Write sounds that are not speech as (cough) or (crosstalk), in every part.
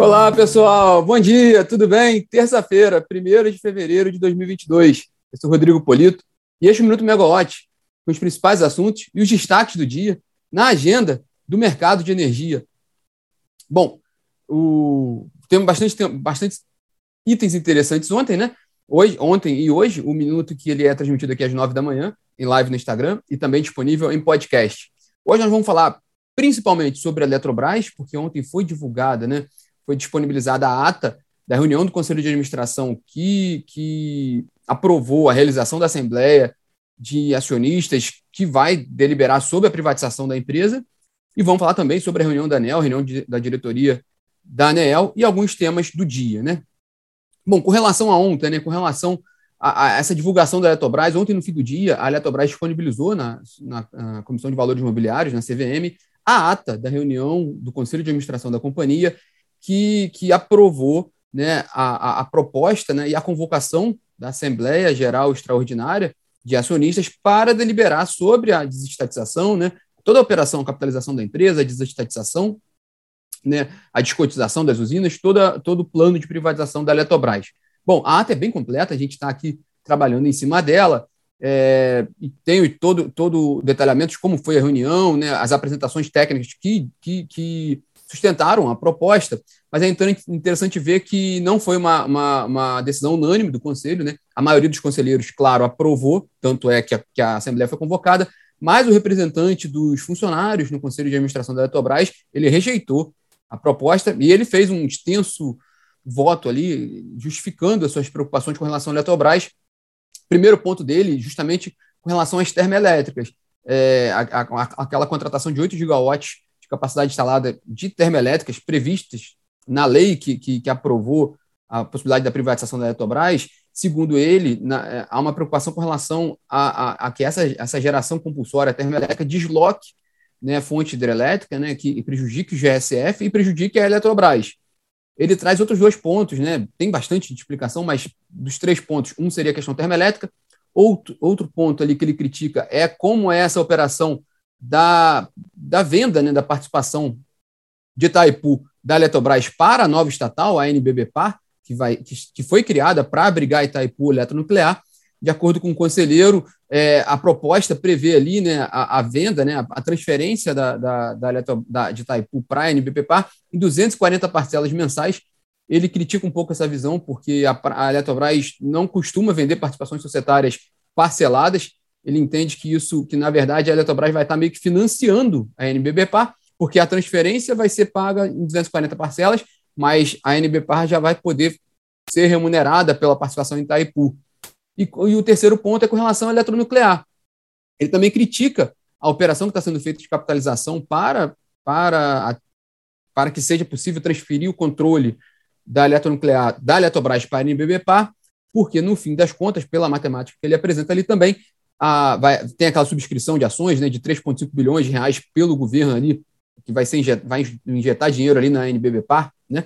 Olá, pessoal. Bom dia, tudo bem? Terça-feira, 1 de fevereiro de 2022. Eu sou Rodrigo Polito e este é o Minuto Megawatt, com os principais assuntos e os destaques do dia na agenda do mercado de energia. Bom, o... temos bastante, bastante itens interessantes ontem, né? Hoje, ontem e hoje, o minuto que ele é transmitido aqui às nove da manhã, em live no Instagram e também disponível em podcast. Hoje nós vamos falar principalmente sobre a Eletrobras, porque ontem foi divulgada, né? Foi disponibilizada a ata da reunião do Conselho de Administração que, que aprovou a realização da Assembleia de Acionistas que vai deliberar sobre a privatização da empresa. E vamos falar também sobre a reunião da ANEL, reunião de, da diretoria da ANEL e alguns temas do dia, né? Bom, com relação a ontem, né, com relação a, a, essa divulgação da Eletrobras, ontem no fim do dia, a Eletrobras disponibilizou na, na, na Comissão de Valores Imobiliários, na CVM, a ata da reunião do Conselho de Administração da companhia, que, que aprovou né, a, a, a proposta né, e a convocação da Assembleia Geral Extraordinária de Acionistas para deliberar sobre a desestatização, né, toda a operação, a capitalização da empresa, a desestatização né, a descotização das usinas, toda, todo o plano de privatização da Eletrobras. Bom, a ata é bem completa, a gente está aqui trabalhando em cima dela, é, e tenho todo, o detalhamento de como foi a reunião, né, as apresentações técnicas que, que, que sustentaram a proposta, mas é interessante ver que não foi uma, uma, uma, decisão unânime do Conselho, né? a maioria dos conselheiros, claro, aprovou, tanto é que a, que a Assembleia foi convocada, mas o representante dos funcionários no Conselho de Administração da Eletrobras, ele rejeitou a proposta, e ele fez um extenso voto ali, justificando as suas preocupações com relação à Eletrobras. Primeiro ponto dele, justamente com relação às termoelétricas, é, a, a, aquela contratação de 8 gigawatts capacidade instalada de termoelétricas previstas na lei que, que, que aprovou a possibilidade da privatização da Eletrobras, segundo ele, na, é, há uma preocupação com relação a, a, a, que essa, essa geração compulsória termoelétrica desloque né, fonte hidrelétrica, né, que prejudique o GSF e prejudique a Eletrobras. Ele traz outros dois pontos, né, tem bastante explicação, mas dos três pontos, um seria a questão termoelétrica, outro, outro ponto ali que ele critica é como é essa operação da, da venda, né, da participação de Itaipu da Eletrobras para a nova estatal, a NBBPAR, que, vai, que, que foi criada para abrigar Itaipu Eletronuclear, de acordo com o conselheiro, é, a proposta prevê ali né, a, a venda, né, a, transferência da, da, da, da de Itaipu para a NBPPA em 240 parcelas mensais. Ele critica um pouco essa visão, porque a, a Eletrobras não costuma vender participações societárias parceladas. Ele entende que isso, que na verdade a Eletrobras vai estar meio que financiando a NBPPA, porque a transferência vai ser paga em 240 parcelas, mas a NBPA já vai poder ser remunerada pela participação em Itaipu. E, e o terceiro ponto é com relação à eletronuclear. Ele também critica a operação que está sendo feita de capitalização para, para, a, para que seja possível transferir o controle da eletronuclear da Eletrobras para a NBBPA, porque, no fim das contas, pela matemática que ele apresenta ali também, a, vai, tem aquela subscrição de ações né, de 3,5 bilhões de reais pelo governo ali, que vai, ser injet, vai injetar dinheiro ali na NBBPA, né?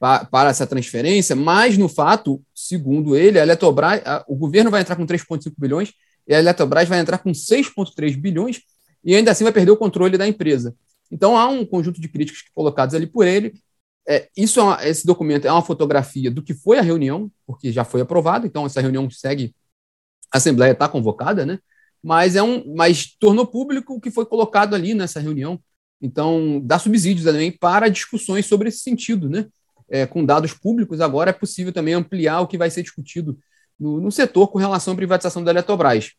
para essa transferência, mas no fato, segundo ele, a Eletrobras, a, o governo vai entrar com 3,5 bilhões e a Eletrobras vai entrar com 6,3 bilhões e ainda assim vai perder o controle da empresa. Então há um conjunto de críticas colocadas ali por ele. É, isso é uma, esse documento é uma fotografia do que foi a reunião, porque já foi aprovado, então essa reunião segue, a Assembleia está convocada, né? Mas é um, mas tornou público o que foi colocado ali nessa reunião. Então dá subsídios também para discussões sobre esse sentido, né? é, com dados públicos, agora é possível também ampliar o que vai ser discutido no, no setor com relação à privatização da Eletrobras,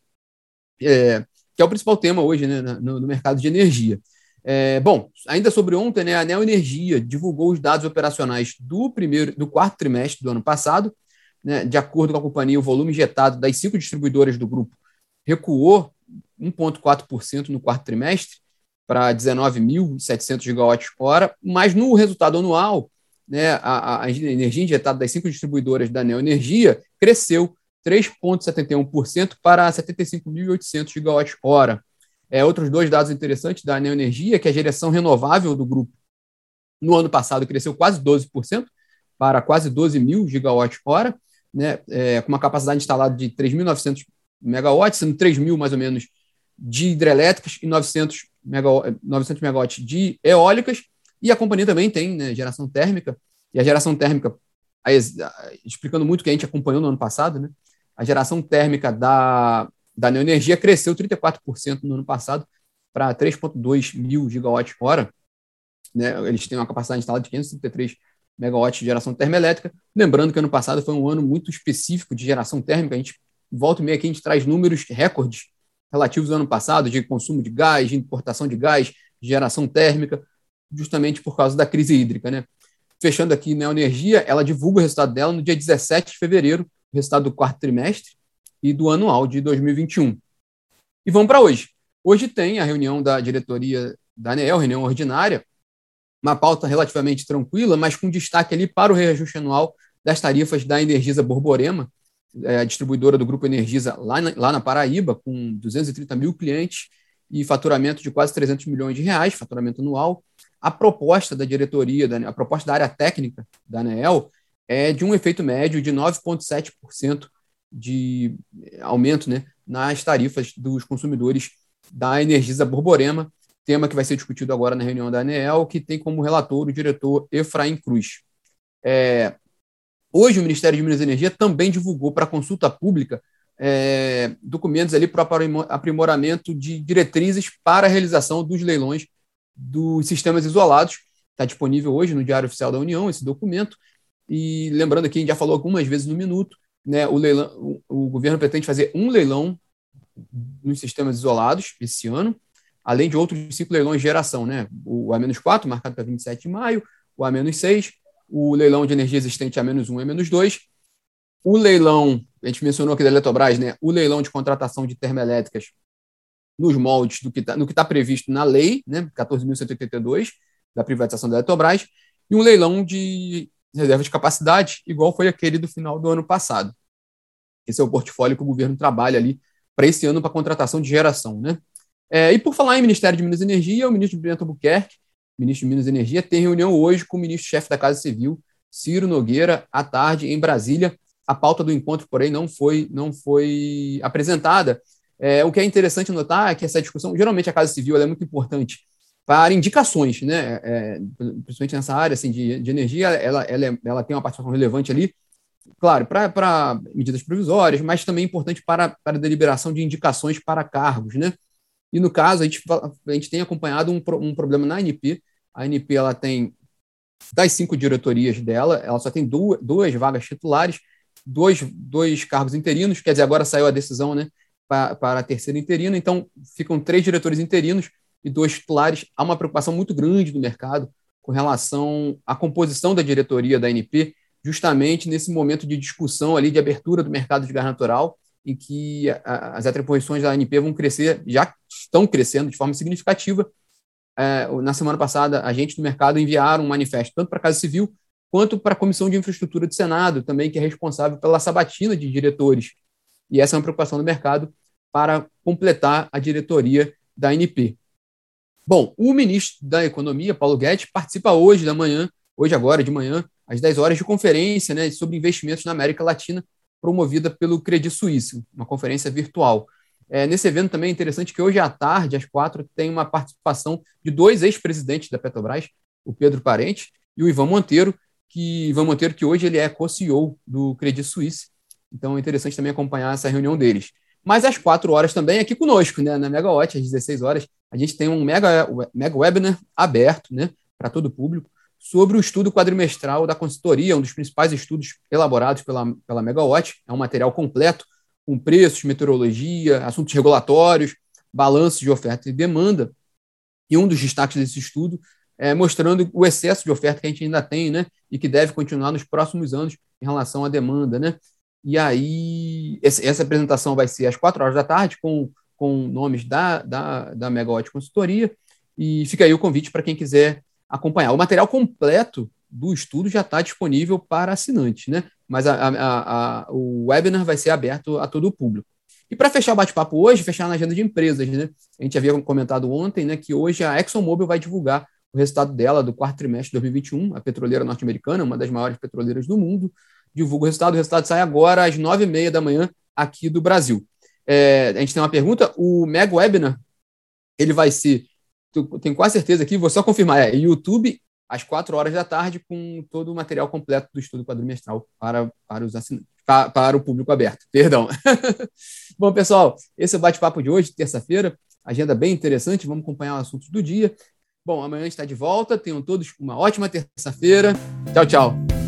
é, que é o principal tema hoje né, no, no mercado de energia. É, bom, ainda sobre ontem, né, a Neo Energia divulgou os dados operacionais do primeiro, do quarto trimestre do ano passado. Né, de acordo com a companhia, o volume injetado das cinco distribuidoras do grupo recuou 1,4% no quarto trimestre para 19.700 gigawatts-hora, mas no resultado anual né, a, a energia injetada das cinco distribuidoras da Neoenergia cresceu 3,71% para 75.800 gigawatts-hora. É, outros dois dados interessantes da Neoenergia, que a geração renovável do grupo no ano passado cresceu quase 12%, para quase 12 mil gigawatts-hora, né, é, com uma capacidade instalada de 3.900 megawatts, sendo 3 mil mais ou menos de hidrelétricas e 900, megawatt, 900 megawatts de eólicas, e a companhia também tem né, geração térmica E a geração térmica, explicando muito o que a gente acompanhou no ano passado, né? A geração térmica da, da neoenergia cresceu 34% no ano passado para 3,2 mil gigawatts-hora. Né? Eles têm uma capacidade instalada de 533 megawatts de geração termoelétrica. Lembrando que ano passado foi um ano muito específico de geração térmica. A gente volta e meia aqui, a gente traz números recordes relativos ao ano passado de consumo de gás, de importação de gás, de geração térmica, justamente por causa da crise hídrica. Né? Fechando aqui na Energia, ela divulga o resultado dela no dia 17 de fevereiro, o resultado do quarto trimestre e do anual de 2021. E vamos para hoje. Hoje tem a reunião da diretoria da ANEEL, reunião ordinária, uma pauta relativamente tranquila, mas com destaque ali para o reajuste anual das tarifas da Energisa Borborema, é, distribuidora do Grupo Energisa lá na, lá na Paraíba, com 230 mil clientes e faturamento de quase 300 milhões de reais, faturamento anual. A proposta da diretoria, da, a proposta da área técnica da ANEEL é de um efeito médio de 9,7% de aumento né, nas tarifas dos consumidores da Energisa Borborema, tema que vai ser discutido agora na reunião da ANEEL, que tem como relator o diretor Efraim Cruz. É, hoje, o Ministério de Minas e Energia também divulgou para consulta pública é, documentos ali para aprimoramento de diretrizes para a realização dos leilões dos sistemas isolados. Está disponível hoje no Diário Oficial da União esse documento. E lembrando aqui, a gente já falou algumas vezes no minuto, né, o, leilão, o, o governo pretende fazer um leilão nos sistemas isolados esse ano, além de outros cinco leilões de geração, né? O A-4, marcado para 27 de maio, o A-6, o leilão de energia existente A-1 e A-2, o leilão, a gente mencionou aqui da Eletrobras, né? O leilão de contratação de termoelétricas nos moldes do que está está previsto na lei, né? 14.182, da privatização da Eletrobras, e um leilão de reserva de capacidade, igual foi aquele do final do ano passado. Esse é o portfólio que o governo trabalha ali para esse ano para contratação de geração. Né? É, e por falar em Ministério de Minas e Energia, o ministro Bento Albuquerque, ministro de Minas e Energia, tem reunião hoje com o ministro-chefe da Casa Civil, Ciro Nogueira, à tarde, em Brasília. A pauta do encontro, porém, não foi, não foi apresentada. É, o que é interessante notar é que essa discussão, geralmente a Casa Civil é muito importante para indicações, né? É, principalmente nessa área assim, de, de energia, ela, ela, é, ela tem uma participação relevante ali, claro, para medidas provisórias, mas também importante para, para a deliberação de indicações para cargos, né? E no caso, a gente, a gente tem acompanhado um, um problema na ANP. A ANP ela tem, das cinco diretorias dela, ela só tem duas, duas vagas titulares, dois, dois cargos interinos, quer dizer, agora saiu a decisão né, para, para a terceira interina, então ficam três diretores interinos e dois titulares. Há uma preocupação muito grande do mercado com relação à composição da diretoria da ANP, justamente nesse momento de discussão ali de abertura do mercado de gás natural, em que as atribuições da ANP vão crescer, já estão crescendo de forma significativa. É, na semana passada, agentes do mercado enviaram um manifesto tanto para a Casa Civil quanto para a Comissão de Infraestrutura do Senado, também que é responsável pela sabatina de diretores. E essa é uma preocupação do mercado para completar a diretoria da ANP. Bom, o ministro da Economia, Paulo Guedes, participa hoje da manhã, hoje agora de manhã, às 10 horas, de conferência né, sobre investimentos na América Latina, promovida pelo Credit Suisse, uma conferência virtual. É, nesse evento também é interessante que hoje à tarde, às quatro, tem uma participação de dois ex-presidentes da Petrobras, o Pedro Parente e o Ivan Monteiro, que Ivan Monteiro, que hoje ele é co-CEO do Credit Suisse. Então é interessante também acompanhar essa reunião deles. Mas às quatro horas também aqui conosco, né, na Megawatt, às 16 horas, a gente tem um mega, mega webinar aberto né, para todo o público sobre o estudo quadrimestral da consultoria, um dos principais estudos elaborados pela, pela Megawatt. É um material completo, com preços, meteorologia, assuntos regulatórios, balanço de oferta e demanda. E um dos destaques desse estudo é mostrando o excesso de oferta que a gente ainda tem, né, e que deve continuar nos próximos anos em relação à demanda, né. E aí, essa apresentação vai ser às quatro horas da tarde, com, com nomes da, da, da Megawatt Consultoria, e fica aí o convite para quem quiser acompanhar. O material completo do estudo já está disponível para assinantes, né? Mas a, a, a, o webinar vai ser aberto a todo o público. E para fechar o bate-papo hoje, fechar na agenda de empresas, né? A gente havia comentado ontem, né, que hoje a ExxonMobil vai divulgar o resultado dela do quarto trimestre de 2021, a petroleira norte-americana, uma das maiores petroleiras do mundo, divulga o resultado. O resultado sai agora às nove e meia da manhã aqui do Brasil. É, a gente tem uma pergunta. O Meg Webinar, ele vai ser, tenho quase certeza aqui, vou só confirmar, é YouTube às 4 horas da tarde, com todo o material completo do estudo quadrimestral para, para os assinantes, para, para o público aberto. Perdão. (laughs) Bom, pessoal, esse é o bate-papo de hoje, terça-feira. Agenda bem interessante, vamos acompanhar os assuntos do dia. Bom, amanhã está de volta. Tenham todos uma ótima terça-feira. Tchau, tchau.